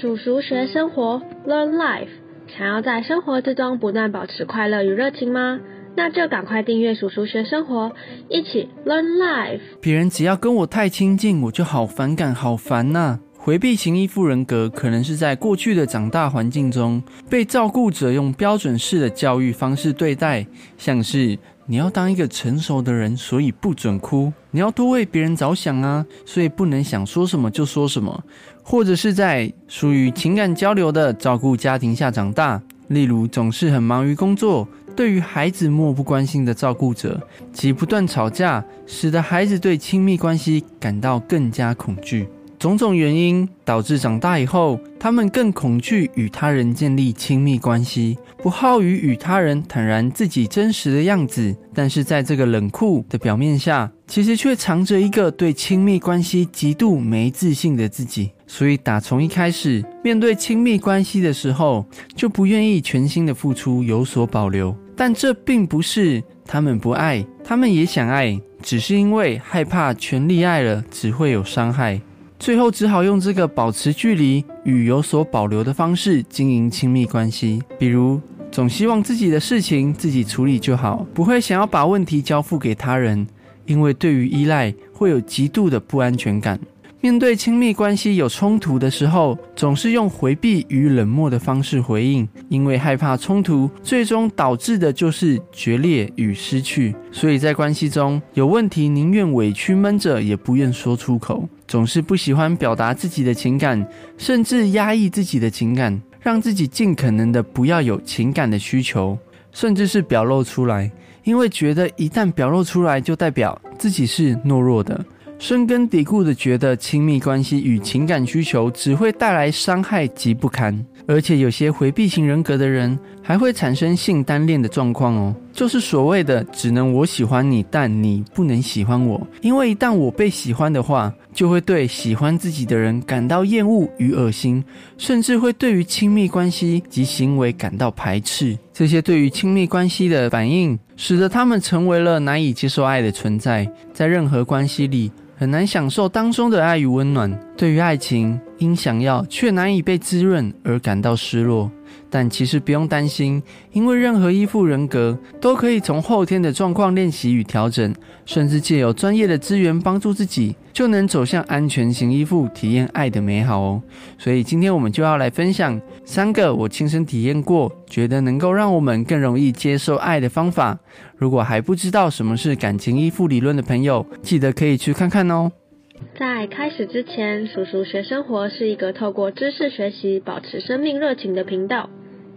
鼠鼠学生活，Learn Life。想要在生活之中不断保持快乐与热情吗？那就赶快订阅鼠鼠学生活，一起 Learn Life。别人只要跟我太亲近，我就好反感，好烦呐。回避型依附人格，可能是在过去的长大环境中，被照顾者用标准式的教育方式对待，像是你要当一个成熟的人，所以不准哭；你要多为别人着想啊，所以不能想说什么就说什么；或者是在属于情感交流的照顾家庭下长大，例如总是很忙于工作，对于孩子漠不关心的照顾者，及不断吵架，使得孩子对亲密关系感到更加恐惧。种种原因导致长大以后，他们更恐惧与他人建立亲密关系，不好于与他人坦然自己真实的样子。但是在这个冷酷的表面下，其实却藏着一个对亲密关系极度没自信的自己。所以打从一开始面对亲密关系的时候，就不愿意全心的付出，有所保留。但这并不是他们不爱，他们也想爱，只是因为害怕全力爱了只会有伤害。最后只好用这个保持距离与有所保留的方式经营亲密关系，比如总希望自己的事情自己处理就好，不会想要把问题交付给他人，因为对于依赖会有极度的不安全感。面对亲密关系有冲突的时候，总是用回避与冷漠的方式回应，因为害怕冲突，最终导致的就是决裂与失去。所以在关系中有问题，宁愿委屈闷着，也不愿说出口。总是不喜欢表达自己的情感，甚至压抑自己的情感，让自己尽可能的不要有情感的需求，甚至是表露出来，因为觉得一旦表露出来，就代表自己是懦弱的。深根蒂固的觉得亲密关系与情感需求只会带来伤害及不堪，而且有些回避型人格的人还会产生性单恋的状况哦，就是所谓的只能我喜欢你，但你不能喜欢我，因为一旦我被喜欢的话，就会对喜欢自己的人感到厌恶与恶心，甚至会对于亲密关系及行为感到排斥。这些对于亲密关系的反应，使得他们成为了难以接受爱的存在，在任何关系里。很难享受当中的爱与温暖，对于爱情因想要却难以被滋润而感到失落。但其实不用担心，因为任何依附人格都可以从后天的状况练习与调整，甚至借由专业的资源帮助自己，就能走向安全型依附，体验爱的美好哦。所以今天我们就要来分享三个我亲身体验过，觉得能够让我们更容易接受爱的方法。如果还不知道什么是感情依附理论的朋友，记得可以去看看哦。在开始之前，叔叔学生活是一个透过知识学习保持生命热情的频道。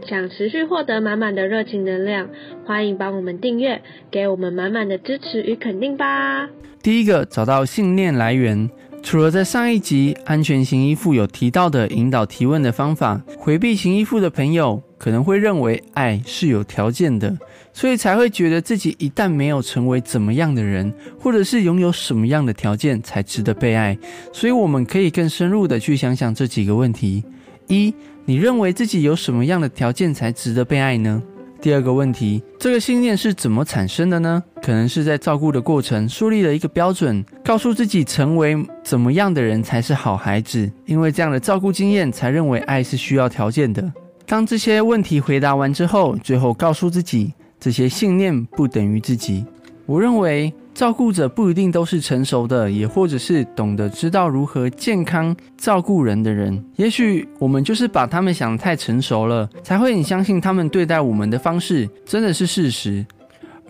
想持续获得满满的热情能量，欢迎帮我们订阅，给我们满满的支持与肯定吧。第一个，找到信念来源。除了在上一集安全型依附有提到的引导提问的方法，回避型依附的朋友可能会认为爱是有条件的，所以才会觉得自己一旦没有成为怎么样的人，或者是拥有什么样的条件才值得被爱。所以我们可以更深入的去想想这几个问题：一，你认为自己有什么样的条件才值得被爱呢？第二个问题，这个信念是怎么产生的呢？可能是在照顾的过程树立了一个标准，告诉自己成为怎么样的人才是好孩子，因为这样的照顾经验才认为爱是需要条件的。当这些问题回答完之后，最后告诉自己，这些信念不等于自己。我认为。照顾者不一定都是成熟的，也或者是懂得知道如何健康照顾人的人。也许我们就是把他们想得太成熟了，才会很相信他们对待我们的方式真的是事实。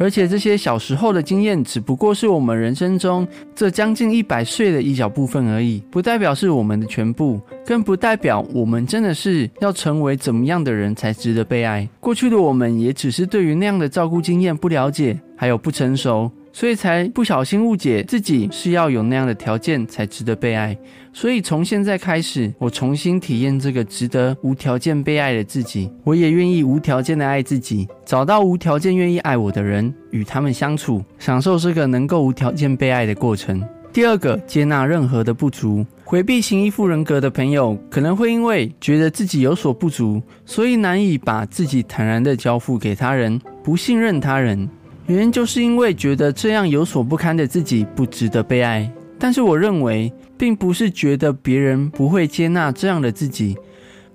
而且这些小时候的经验只不过是我们人生中这将近一百岁的一小部分而已，不代表是我们的全部，更不代表我们真的是要成为怎么样的人才值得被爱。过去的我们也只是对于那样的照顾经验不了解，还有不成熟。所以才不小心误解自己是要有那样的条件才值得被爱。所以从现在开始，我重新体验这个值得无条件被爱的自己。我也愿意无条件的爱自己，找到无条件愿意爱我的人，与他们相处，享受这个能够无条件被爱的过程。第二个，接纳任何的不足。回避型依附人格的朋友，可能会因为觉得自己有所不足，所以难以把自己坦然的交付给他人，不信任他人。原因就是因为觉得这样有所不堪的自己不值得被爱，但是我认为并不是觉得别人不会接纳这样的自己，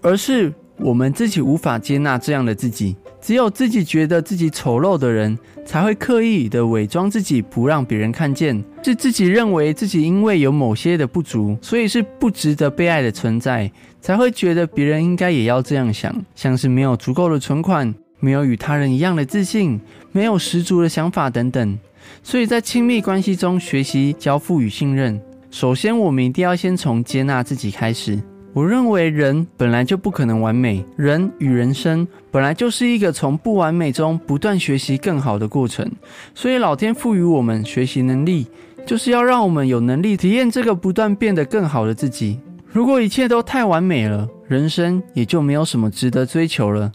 而是我们自己无法接纳这样的自己。只有自己觉得自己丑陋的人，才会刻意的伪装自己，不让别人看见。是自己认为自己因为有某些的不足，所以是不值得被爱的存在，才会觉得别人应该也要这样想。像是没有足够的存款，没有与他人一样的自信，没有十足的想法等等。所以在亲密关系中学习交付与信任，首先我们一定要先从接纳自己开始。我认为人本来就不可能完美，人与人生本来就是一个从不完美中不断学习更好的过程。所以老天赋予我们学习能力，就是要让我们有能力体验这个不断变得更好的自己。如果一切都太完美了，人生也就没有什么值得追求了。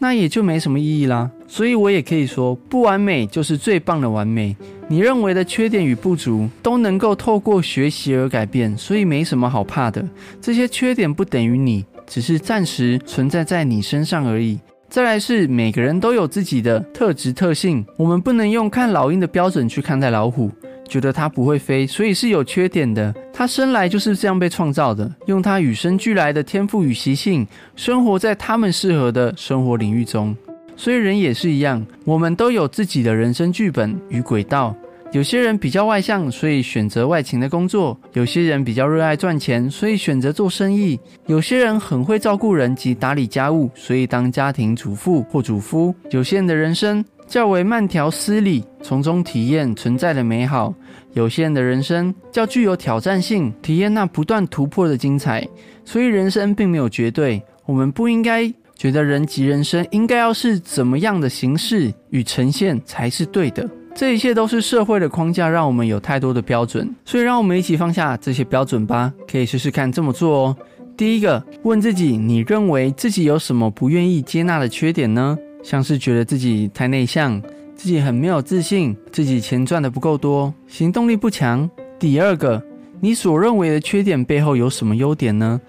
那也就没什么意义啦。所以我也可以说，不完美就是最棒的完美。你认为的缺点与不足，都能够透过学习而改变，所以没什么好怕的。这些缺点不等于你，只是暂时存在在你身上而已。再来是每个人都有自己的特质特性，我们不能用看老鹰的标准去看待老虎。觉得它不会飞，所以是有缺点的。它生来就是这样被创造的，用它与生俱来的天赋与习性，生活在他们适合的生活领域中。所以人也是一样，我们都有自己的人生剧本与轨道。有些人比较外向，所以选择外勤的工作；有些人比较热爱赚钱，所以选择做生意；有些人很会照顾人及打理家务，所以当家庭主妇或主夫。有些人的人生。较为慢条斯理，从中体验存在的美好。有些人的人生较具有挑战性，体验那不断突破的精彩。所以人生并没有绝对，我们不应该觉得人及人生应该要是怎么样的形式与呈现才是对的。这一切都是社会的框架，让我们有太多的标准。所以让我们一起放下这些标准吧，可以试试看这么做哦。第一个，问自己：你认为自己有什么不愿意接纳的缺点呢？像是觉得自己太内向，自己很没有自信，自己钱赚的不够多，行动力不强。第二个，你所认为的缺点背后有什么优点呢？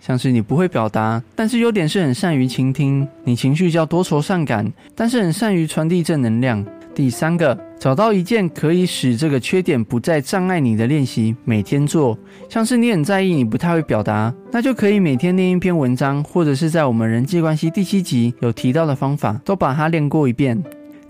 像是你不会表达，但是优点是很善于倾听；你情绪较多愁善感，但是很善于传递正能量。第三个，找到一件可以使这个缺点不再障碍你的练习，每天做。像是你很在意，你不太会表达，那就可以每天念一篇文章，或者是在我们人际关系第七集有提到的方法，都把它练过一遍。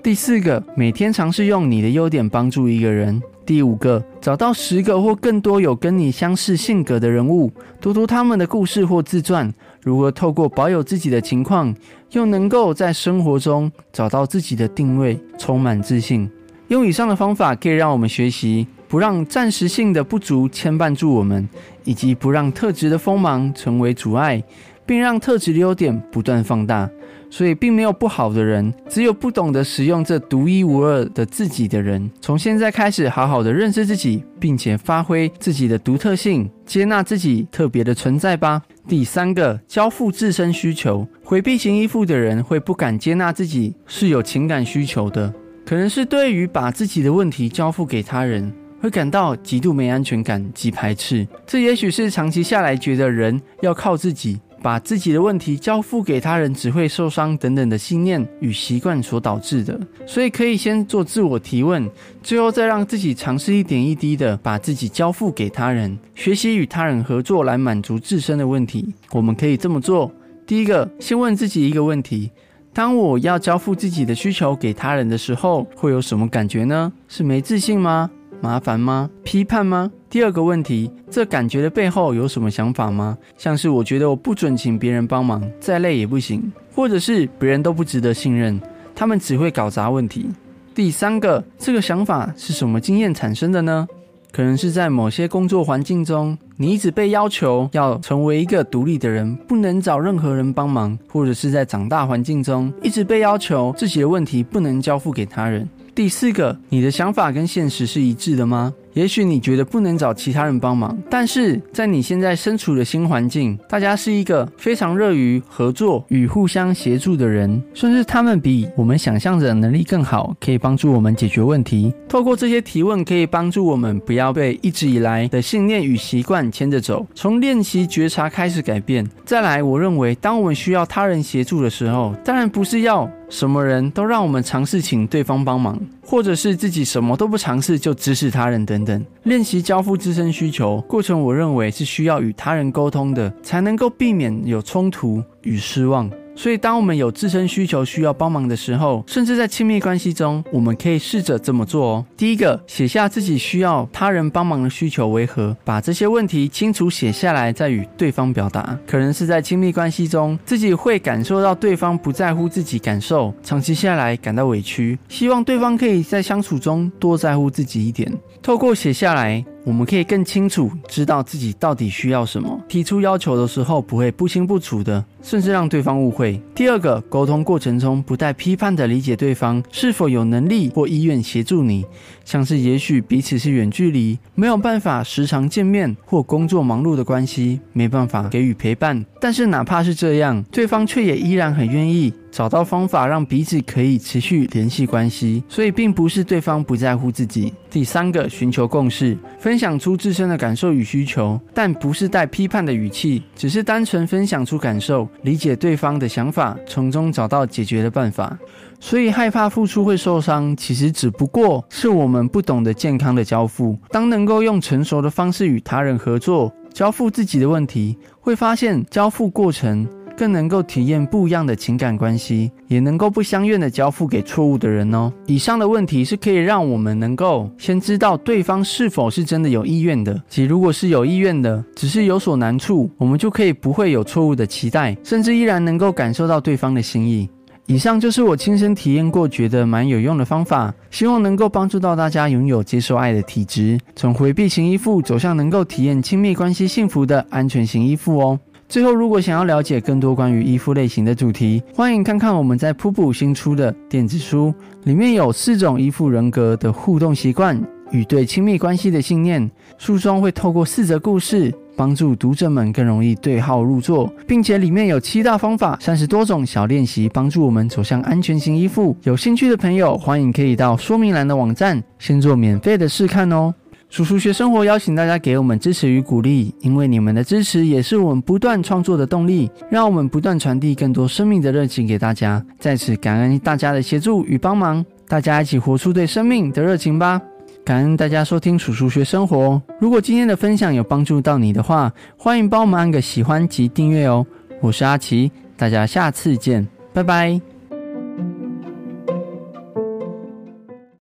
第四个，每天尝试用你的优点帮助一个人。第五个，找到十个或更多有跟你相似性格的人物，读读他们的故事或自传。如何透过保有自己的情况，又能够在生活中找到自己的定位，充满自信？用以上的方法可以让我们学习，不让暂时性的不足牵绊住我们，以及不让特质的锋芒成为阻碍，并让特质的优点不断放大。所以，并没有不好的人，只有不懂得使用这独一无二的自己的人。从现在开始，好好的认识自己，并且发挥自己的独特性，接纳自己特别的存在吧。第三个，交付自身需求。回避型依附的人会不敢接纳自己是有情感需求的，可能是对于把自己的问题交付给他人，会感到极度没安全感及排斥。这也许是长期下来觉得人要靠自己。把自己的问题交付给他人只会受伤等等的信念与习惯所导致的，所以可以先做自我提问，最后再让自己尝试一点一滴的把自己交付给他人，学习与他人合作来满足自身的问题。我们可以这么做：第一个，先问自己一个问题：当我要交付自己的需求给他人的时候，会有什么感觉呢？是没自信吗？麻烦吗？批判吗？第二个问题，这感觉的背后有什么想法吗？像是我觉得我不准请别人帮忙，再累也不行，或者是别人都不值得信任，他们只会搞砸问题。第三个，这个想法是什么经验产生的呢？可能是在某些工作环境中，你一直被要求要成为一个独立的人，不能找任何人帮忙，或者是在长大环境中一直被要求自己的问题不能交付给他人。第四个，你的想法跟现实是一致的吗？也许你觉得不能找其他人帮忙，但是在你现在身处的新环境，大家是一个非常乐于合作与互相协助的人，甚至他们比我们想象的能力更好，可以帮助我们解决问题。透过这些提问，可以帮助我们不要被一直以来的信念与习惯牵着走，从练习觉察开始改变。再来，我认为当我们需要他人协助的时候，当然不是要。什么人都让我们尝试请对方帮忙，或者是自己什么都不尝试就指使他人等等。练习交付自身需求过程，我认为是需要与他人沟通的，才能够避免有冲突与失望。所以，当我们有自身需求需要帮忙的时候，甚至在亲密关系中，我们可以试着这么做哦。第一个，写下自己需要他人帮忙的需求为何，把这些问题清楚写下来，再与对方表达。可能是在亲密关系中，自己会感受到对方不在乎自己感受，长期下来感到委屈，希望对方可以在相处中多在乎自己一点。透过写下来。我们可以更清楚知道自己到底需要什么，提出要求的时候不会不清不楚的，甚至让对方误会。第二个，沟通过程中不带批判的理解对方是否有能力或意愿协助你，像是也许彼此是远距离，没有办法时常见面，或工作忙碌的关系没办法给予陪伴。但是哪怕是这样，对方却也依然很愿意。找到方法让彼此可以持续联系关系，所以并不是对方不在乎自己。第三个，寻求共识，分享出自身的感受与需求，但不是带批判的语气，只是单纯分享出感受，理解对方的想法，从中找到解决的办法。所以害怕付出会受伤，其实只不过是我们不懂得健康的交付。当能够用成熟的方式与他人合作，交付自己的问题，会发现交付过程。更能够体验不一样的情感关系，也能够不相愿的交付给错误的人哦。以上的问题是可以让我们能够先知道对方是否是真的有意愿的，即如果是有意愿的，只是有所难处，我们就可以不会有错误的期待，甚至依然能够感受到对方的心意。以上就是我亲身体验过，觉得蛮有用的方法，希望能够帮助到大家拥有接受爱的体质，从回避型依附走向能够体验亲密关系幸福的安全型依附哦。最后，如果想要了解更多关于依附类型的主题，欢迎看看我们在瀑布新出的电子书，里面有四种依附人格的互动习惯与对亲密关系的信念。书中会透过四则故事，帮助读者们更容易对号入座，并且里面有七大方法、三十多种小练习，帮助我们走向安全型依附。有兴趣的朋友，欢迎可以到说明栏的网站，先做免费的试看哦。叔叔学生活邀请大家给我们支持与鼓励，因为你们的支持也是我们不断创作的动力，让我们不断传递更多生命的热情给大家。在此感恩大家的协助与帮忙，大家一起活出对生命的热情吧！感恩大家收听楚楚学生活。如果今天的分享有帮助到你的话，欢迎帮我们按个喜欢及订阅哦。我是阿奇，大家下次见，拜拜。